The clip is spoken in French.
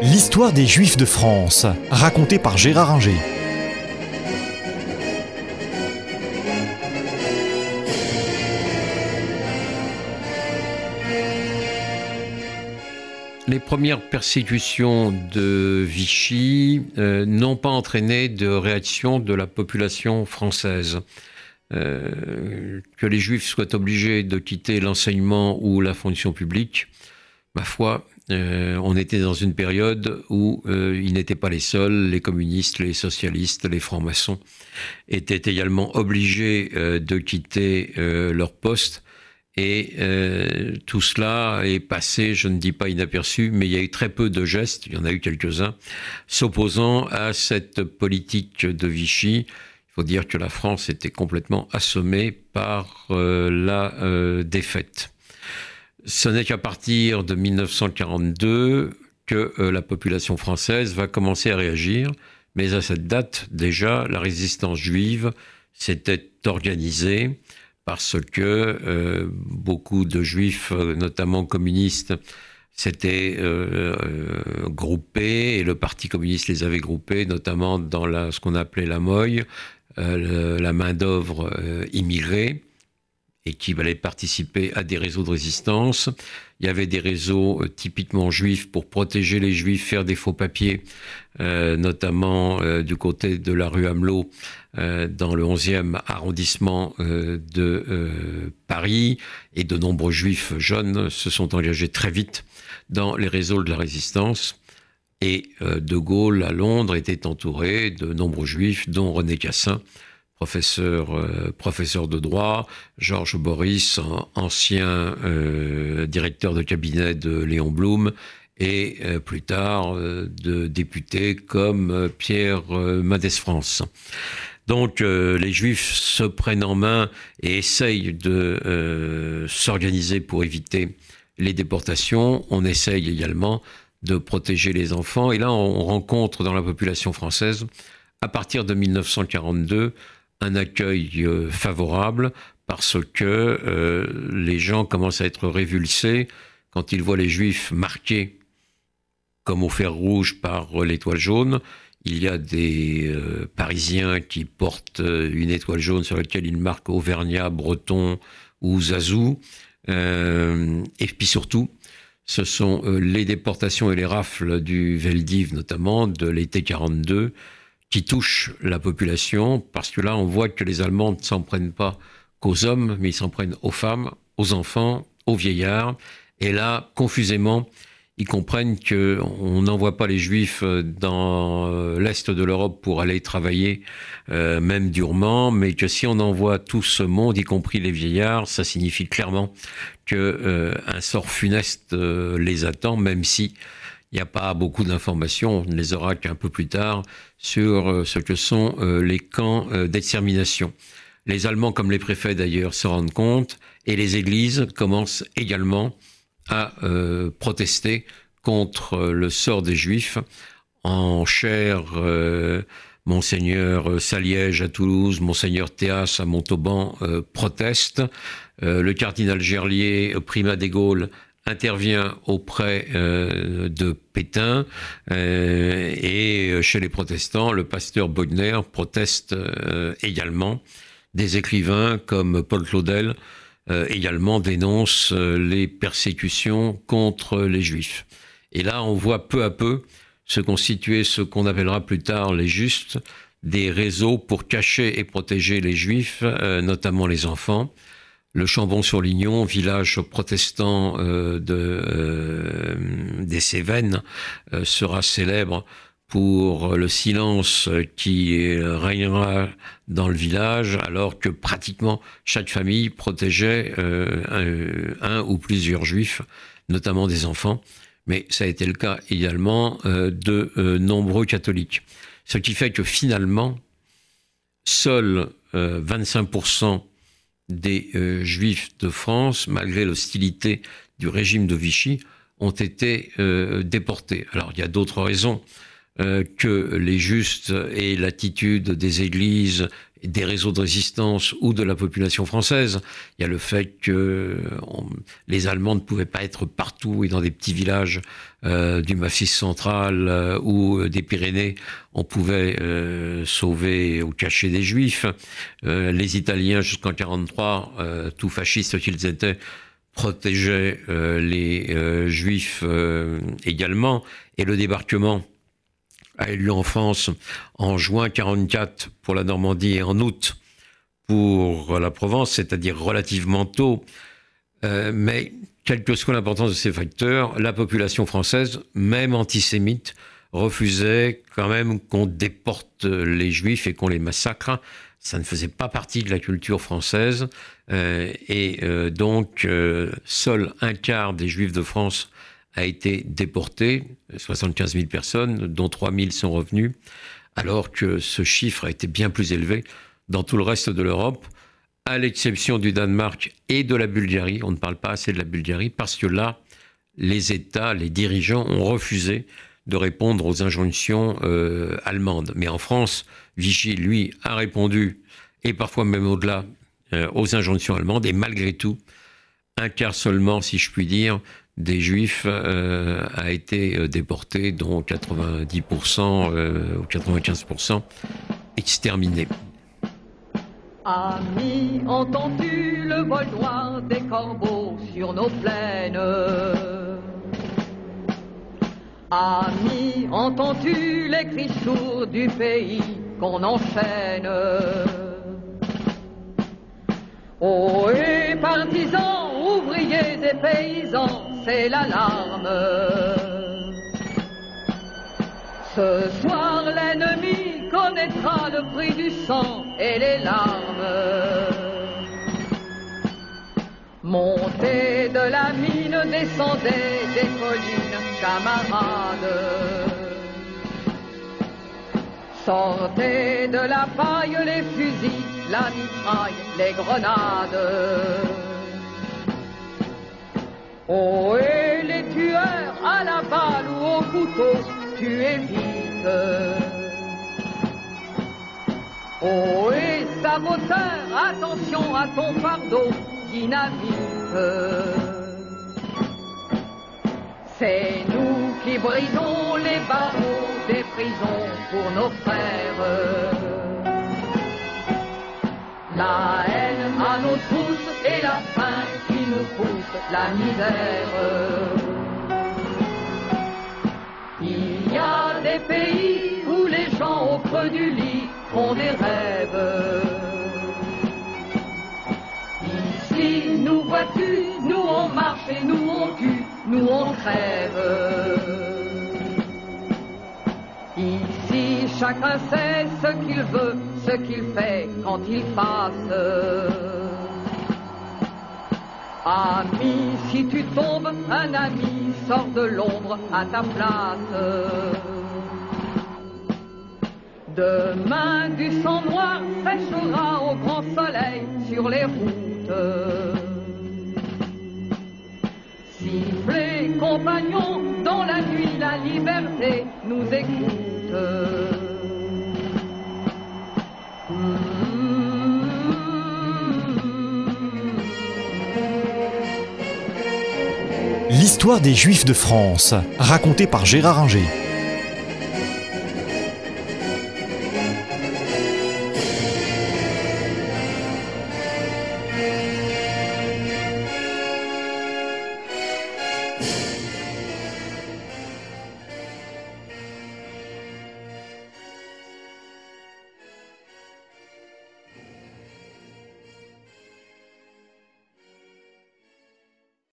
L'histoire des Juifs de France, racontée par Gérard Inger. Les premières persécutions de Vichy euh, n'ont pas entraîné de réaction de la population française. Euh, que les juifs soient obligés de quitter l'enseignement ou la fonction publique, ma foi, euh, on était dans une période où euh, ils n'étaient pas les seuls, les communistes, les socialistes, les francs-maçons étaient également obligés de quitter leur poste. Et tout cela est passé, je ne dis pas inaperçu, mais il y a eu très peu de gestes, il y en a eu quelques-uns, s'opposant à cette politique de Vichy faut dire que la France était complètement assommée par euh, la euh, défaite. Ce n'est qu'à partir de 1942 que euh, la population française va commencer à réagir, mais à cette date déjà, la résistance juive s'était organisée parce que beaucoup de juifs, notamment communistes, s'étaient groupés et le Parti communiste les avait groupés, notamment dans ce qu'on appelait la euh, la main-d'œuvre euh, immigrée et qui allait participer à des réseaux de résistance. Il y avait des réseaux euh, typiquement juifs pour protéger les juifs, faire des faux papiers, notamment du côté de la rue Hamelot, dans le 11e arrondissement de Paris. Et de nombreux juifs jeunes se sont engagés très vite dans les réseaux de la résistance. Et euh, De Gaulle, à Londres, était entouré de nombreux juifs, dont René Cassin, professeur, euh, professeur de droit, Georges Boris, ancien euh, directeur de cabinet de Léon Blum, et plus tard de députés comme Pierre Mendès France. Donc les Juifs se prennent en main et essayent de s'organiser pour éviter les déportations. On essaye également de protéger les enfants. Et là, on rencontre dans la population française, à partir de 1942, un accueil euh, favorable parce que euh, les gens commencent à être révulsés quand ils voient les juifs marqués comme au fer rouge par l'étoile jaune. Il y a des euh, Parisiens qui portent une étoile jaune sur laquelle ils marquent Auvergnat, Breton ou Zazou. et puis surtout, ce sont euh, les déportations et les rafles du Veldiv, notamment de l'été 42, qui touchent la population, parce que là, on voit que les Allemands ne s'en prennent pas qu'aux hommes, mais ils s'en prennent aux femmes, aux enfants, aux vieillards. Et là, confusément, ils comprennent qu'on n'envoie pas les juifs euh, dans euh, l'est de l'Europe pour aller travailler, même durement, mais que si on envoie tout ce monde, y compris les vieillards, ça signifie clairement qu'un euh, sort funeste euh, les attend, même si il n'y a pas beaucoup d'informations, on ne les aura qu'un peu plus tard, sur euh, ce que sont les camps d'extermination. Les Allemands, comme les préfets d'ailleurs, se rendent compte, et les églises commencent également à protester contre le sort des Juifs. En chair, Monseigneur Saliège à Toulouse, Monseigneur Théas à Montauban protestent. Euh, le cardinal Gerlier, primat des Gaules, intervient auprès euh, de Pétain euh, et chez les protestants, le pasteur Bodner proteste également. Des écrivains comme Paul Claudel également dénoncent les persécutions contre les juifs. Et là, on voit peu à peu se constituer ce qu'on appellera plus tard les justes, des réseaux pour cacher et protéger les juifs, notamment les enfants le Chambon-sur-Lignon, village protestant euh, euh, des Cévennes, euh, sera célèbre pour le silence qui régnera dans le village, alors que pratiquement chaque famille protégeait un, ou plusieurs juifs, notamment des enfants. Mais ça a été le cas également de nombreux catholiques. Ce qui fait que finalement, seuls 25% des euh, Juifs de France, malgré l'hostilité du régime de Vichy, ont été euh, déportés. Alors il y a d'autres raisons euh, que les justes et l'attitude des églises des réseaux de résistance ou de la population française. Il y a le fait que les Allemands ne pouvaient pas être partout et dans des petits villages euh, du Massif central euh, ou des Pyrénées, on pouvait euh, sauver ou cacher des Juifs. les Italiens, jusqu'en 43, tout fascistes qu'ils étaient, protégeaient les Juifs également. Et le débarquement a lieu en France en juin 44 pour la Normandie et en août pour la Provence, c'est-à-dire relativement tôt. Euh, mais quelle que soit l'importance de ces facteurs, la population française, même antisémite, refusait quand même qu'on déporte les juifs et qu'on les massacre. Ça ne faisait pas partie de la culture française. Euh, et euh, donc, seul un quart des juifs de France a été déporté, 75 000 personnes, dont 3 000 sont revenus, alors que ce chiffre a été bien plus élevé dans tout le reste de l'Europe, à l'exception du Danemark et de la Bulgarie. On ne parle pas assez de la Bulgarie parce que là, les États, les dirigeants ont refusé de répondre aux injonctions euh, allemandes. Mais en France, Vichy, lui, a répondu, et parfois même au-delà, euh, aux injonctions allemandes, et malgré tout, un quart seulement, si je puis dire, des juifs euh, a été euh, déporté, dont 90% euh, ou 95% exterminés. Ami, entends-tu le vol noir des corbeaux sur nos plaines? Ami, entends-tu les cris sourds du pays qu'on enchaîne? Oh, et partisans, ouvriers et paysans, c'est l'alarme. Ce soir, l'ennemi connaîtra le prix du sang et les larmes. Montez de la mine, descendez des collines, camarades. Sortez de la paille les fusils, la mitraille, les grenades. Oh, et les tueurs à la balle ou au couteau, tu évites. Oh, et saboteur, attention à ton fardeau, dynamite. C'est nous qui brisons les barreaux des prisons pour nos frères. La misère. Il y a des pays où les gens au creux du lit font des rêves. Ici, nous vois-tu, nous on marche et nous on tue, nous on crève. Ici, chacun sait ce qu'il veut, ce qu'il fait quand il passe. Ami, si tu tombes, un ami sort de l'ombre à ta place. Demain, du sang noir sèchera au grand soleil sur les routes. Sifflez, compagnons, dans la nuit, la liberté nous écoute. L'histoire des Juifs de France, racontée par Gérard Inger.